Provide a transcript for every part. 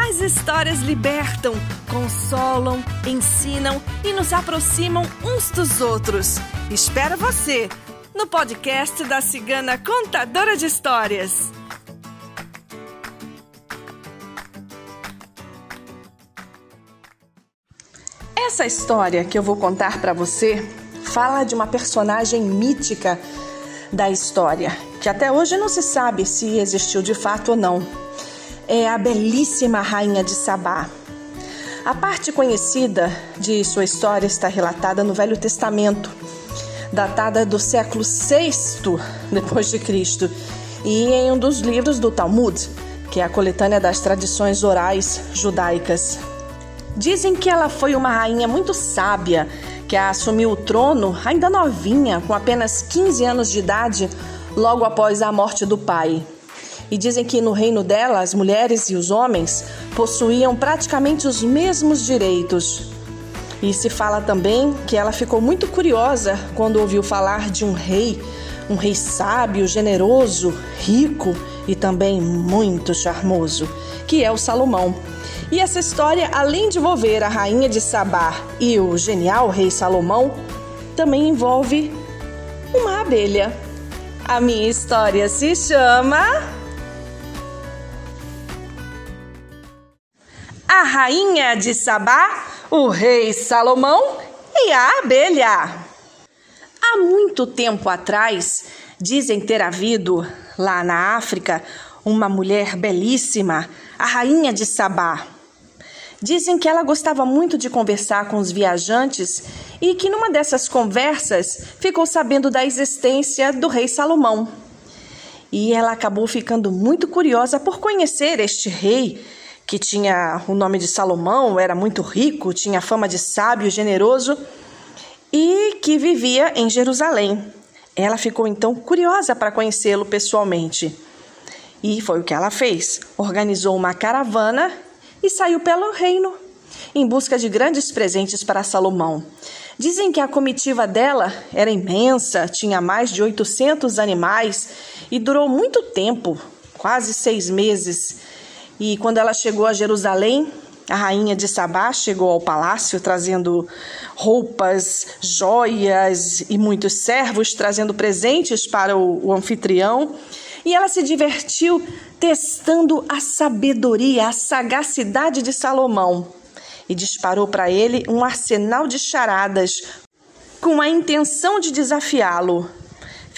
As histórias libertam, consolam, ensinam e nos aproximam uns dos outros. Espero você no podcast da Cigana Contadora de Histórias. Essa história que eu vou contar para você fala de uma personagem mítica da história, que até hoje não se sabe se existiu de fato ou não é a belíssima rainha de Sabá. A parte conhecida de sua história está relatada no Velho Testamento, datada do século VI depois de Cristo, e em um dos livros do Talmud, que é a coletânea das tradições orais judaicas. Dizem que ela foi uma rainha muito sábia, que assumiu o trono ainda novinha, com apenas 15 anos de idade, logo após a morte do pai e dizem que no reino dela as mulheres e os homens possuíam praticamente os mesmos direitos. E se fala também que ela ficou muito curiosa quando ouviu falar de um rei, um rei sábio, generoso, rico e também muito charmoso, que é o Salomão. E essa história, além de envolver a rainha de Sabá e o genial rei Salomão, também envolve uma abelha. A minha história se chama a rainha de Sabá, o rei Salomão e a abelha. Há muito tempo atrás, dizem ter havido lá na África uma mulher belíssima, a rainha de Sabá. Dizem que ela gostava muito de conversar com os viajantes e que numa dessas conversas ficou sabendo da existência do rei Salomão. E ela acabou ficando muito curiosa por conhecer este rei que tinha o nome de Salomão, era muito rico, tinha fama de sábio, generoso e que vivia em Jerusalém. Ela ficou então curiosa para conhecê-lo pessoalmente. E foi o que ela fez: organizou uma caravana e saiu pelo reino em busca de grandes presentes para Salomão. Dizem que a comitiva dela era imensa, tinha mais de 800 animais e durou muito tempo quase seis meses e quando ela chegou a Jerusalém, a rainha de Sabá chegou ao palácio trazendo roupas, joias e muitos servos trazendo presentes para o, o anfitrião. E ela se divertiu testando a sabedoria, a sagacidade de Salomão e disparou para ele um arsenal de charadas com a intenção de desafiá-lo.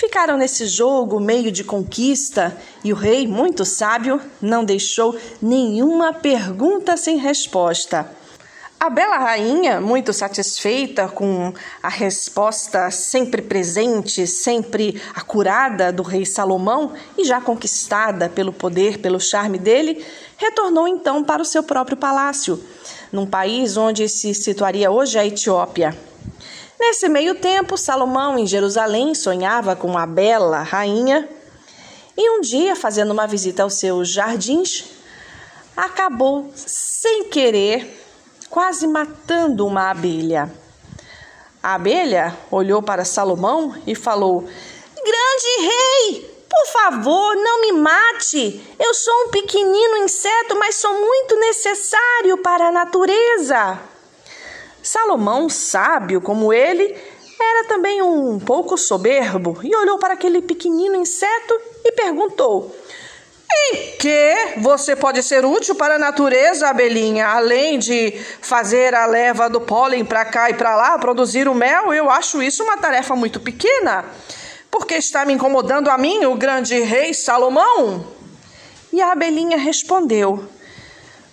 Ficaram nesse jogo meio de conquista e o rei, muito sábio, não deixou nenhuma pergunta sem resposta. A bela rainha, muito satisfeita com a resposta sempre presente, sempre acurada do rei Salomão e já conquistada pelo poder, pelo charme dele, retornou então para o seu próprio palácio, num país onde se situaria hoje a Etiópia. Nesse meio tempo, Salomão, em Jerusalém, sonhava com uma bela rainha e um dia, fazendo uma visita aos seus jardins, acabou, sem querer, quase matando uma abelha. A abelha olhou para Salomão e falou: Grande rei, por favor, não me mate. Eu sou um pequenino inseto, mas sou muito necessário para a natureza. Salomão, sábio como ele, era também um pouco soberbo e olhou para aquele pequenino inseto e perguntou: Em que você pode ser útil para a natureza, abelhinha? Além de fazer a leva do pólen para cá e para lá, produzir o mel, eu acho isso uma tarefa muito pequena. Porque está me incomodando a mim, o grande rei Salomão? E a abelhinha respondeu: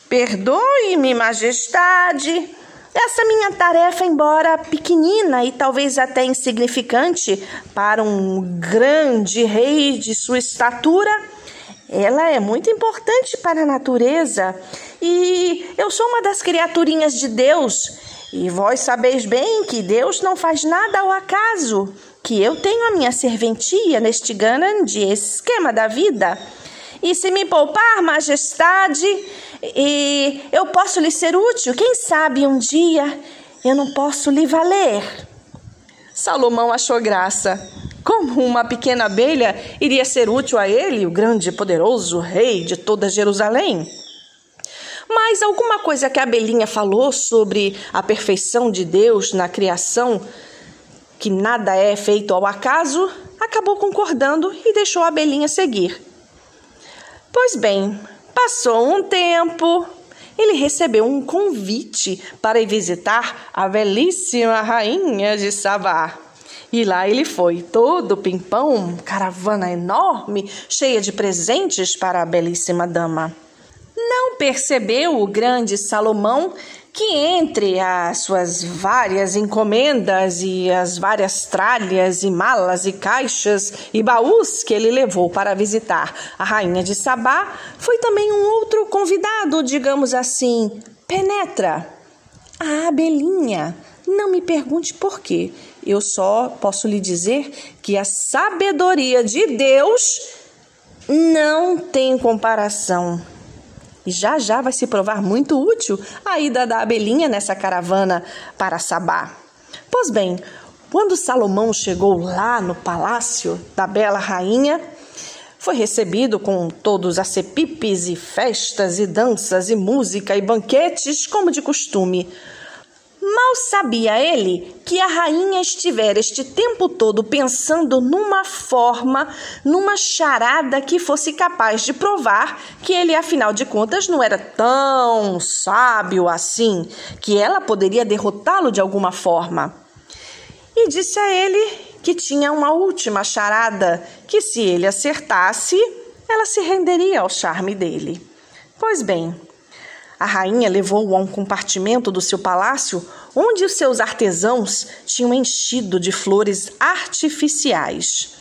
Perdoe-me, majestade. Essa minha tarefa, embora pequenina e talvez até insignificante para um grande rei de sua estatura, ela é muito importante para a natureza e eu sou uma das criaturinhas de Deus E vós sabeis bem que Deus não faz nada ao acaso, que eu tenho a minha serventia neste grande esquema da vida. E se me poupar, majestade, e eu posso lhe ser útil, quem sabe um dia eu não posso lhe valer. Salomão achou graça. Como uma pequena abelha iria ser útil a ele, o grande e poderoso rei de toda Jerusalém? Mas alguma coisa que a abelhinha falou sobre a perfeição de Deus na criação, que nada é feito ao acaso, acabou concordando e deixou a abelhinha seguir. Pois bem, passou um tempo, ele recebeu um convite para ir visitar a belíssima rainha de Sabá. E lá ele foi, todo pimpão, caravana enorme, cheia de presentes para a belíssima dama. Não percebeu o grande Salomão que entre as suas várias encomendas e as várias tralhas e malas e caixas e baús que ele levou para visitar a rainha de Sabá, foi também um outro convidado, digamos assim, Penetra, a abelhinha. Não me pergunte por quê. Eu só posso lhe dizer que a sabedoria de Deus não tem comparação. E já já vai se provar muito útil a ida da abelhinha nessa caravana para Sabá. Pois bem, quando Salomão chegou lá no palácio da bela rainha, foi recebido com todos acepipes e festas e danças e música e banquetes, como de costume. Mal sabia ele que a rainha estivera este tempo todo pensando numa forma, numa charada que fosse capaz de provar que ele, afinal de contas, não era tão sábio assim, que ela poderia derrotá-lo de alguma forma. E disse a ele que tinha uma última charada, que se ele acertasse, ela se renderia ao charme dele. Pois bem, a rainha levou-o a um compartimento do seu palácio onde os seus artesãos tinham enchido de flores artificiais.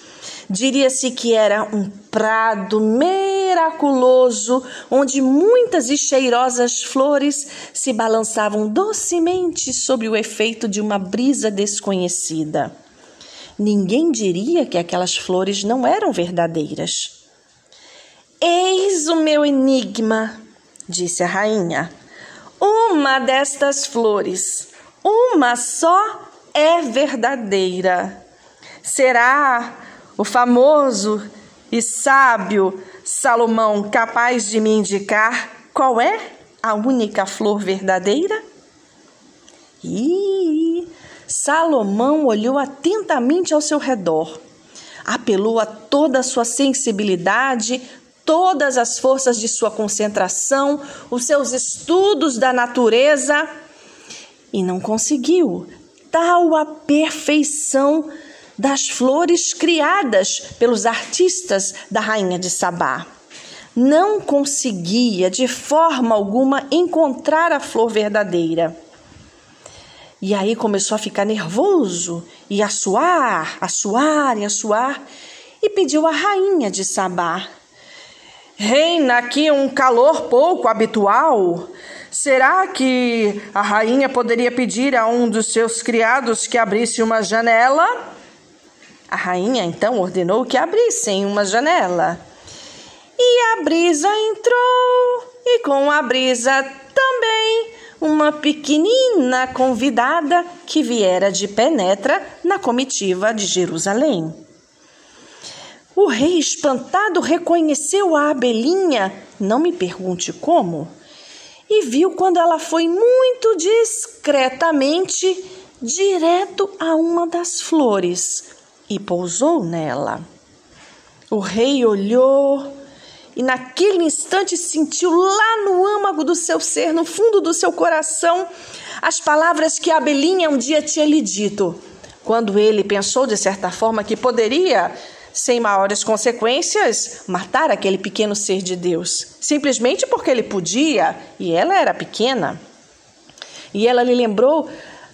Diria-se que era um prado miraculoso, onde muitas e cheirosas flores se balançavam docemente sob o efeito de uma brisa desconhecida. Ninguém diria que aquelas flores não eram verdadeiras. Eis o meu enigma, disse a rainha. Uma destas flores, uma só é verdadeira. Será o famoso e sábio Salomão capaz de me indicar qual é a única flor verdadeira? E Salomão olhou atentamente ao seu redor, apelou a toda a sua sensibilidade, todas as forças de sua concentração, os seus estudos da natureza e não conseguiu tal a perfeição das flores criadas pelos artistas da rainha de Sabá. Não conseguia de forma alguma encontrar a flor verdadeira. E aí começou a ficar nervoso e a suar, a suar e a suar, e pediu à rainha de Sabá Reina aqui um calor pouco habitual. Será que a rainha poderia pedir a um dos seus criados que abrisse uma janela? A rainha então ordenou que abrissem uma janela. E a brisa entrou, e com a brisa também uma pequenina convidada que viera de penetra na comitiva de Jerusalém. O rei, espantado, reconheceu a abelhinha, não me pergunte como, e viu quando ela foi muito discretamente direto a uma das flores e pousou nela. O rei olhou e naquele instante sentiu lá no âmago do seu ser, no fundo do seu coração, as palavras que a abelhinha um dia tinha lhe dito, quando ele pensou de certa forma que poderia sem maiores consequências, matar aquele pequeno ser de Deus, simplesmente porque ele podia e ela era pequena. E ela lhe lembrou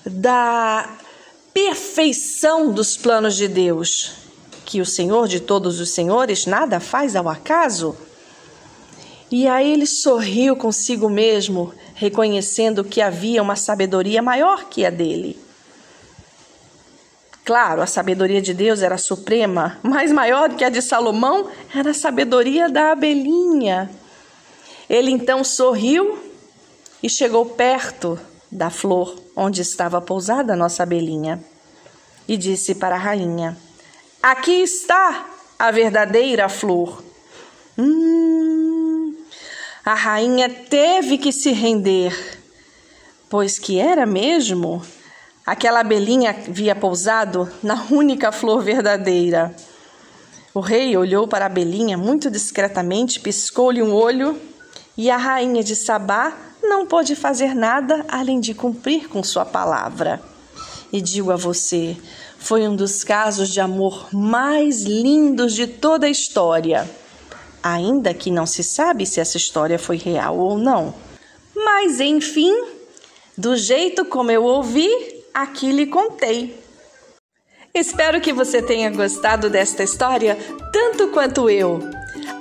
da perfeição dos planos de Deus, que o Senhor de todos os senhores nada faz ao acaso. E aí ele sorriu consigo mesmo, reconhecendo que havia uma sabedoria maior que a dele. Claro, a sabedoria de Deus era suprema, mas maior do que a de Salomão era a sabedoria da abelhinha. Ele então sorriu e chegou perto da flor onde estava pousada a nossa abelhinha e disse para a rainha: Aqui está a verdadeira flor. Hum, a rainha teve que se render, pois que era mesmo Aquela abelhinha havia pousado na única flor verdadeira. O rei olhou para a abelhinha muito discretamente, piscou-lhe um olho e a rainha de Sabá não pôde fazer nada além de cumprir com sua palavra. E digo a você, foi um dos casos de amor mais lindos de toda a história. Ainda que não se sabe se essa história foi real ou não. Mas enfim, do jeito como eu ouvi, aqui lhe contei. Espero que você tenha gostado desta história tanto quanto eu.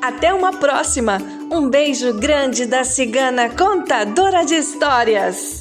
Até uma próxima! Um beijo grande da cigana contadora de histórias!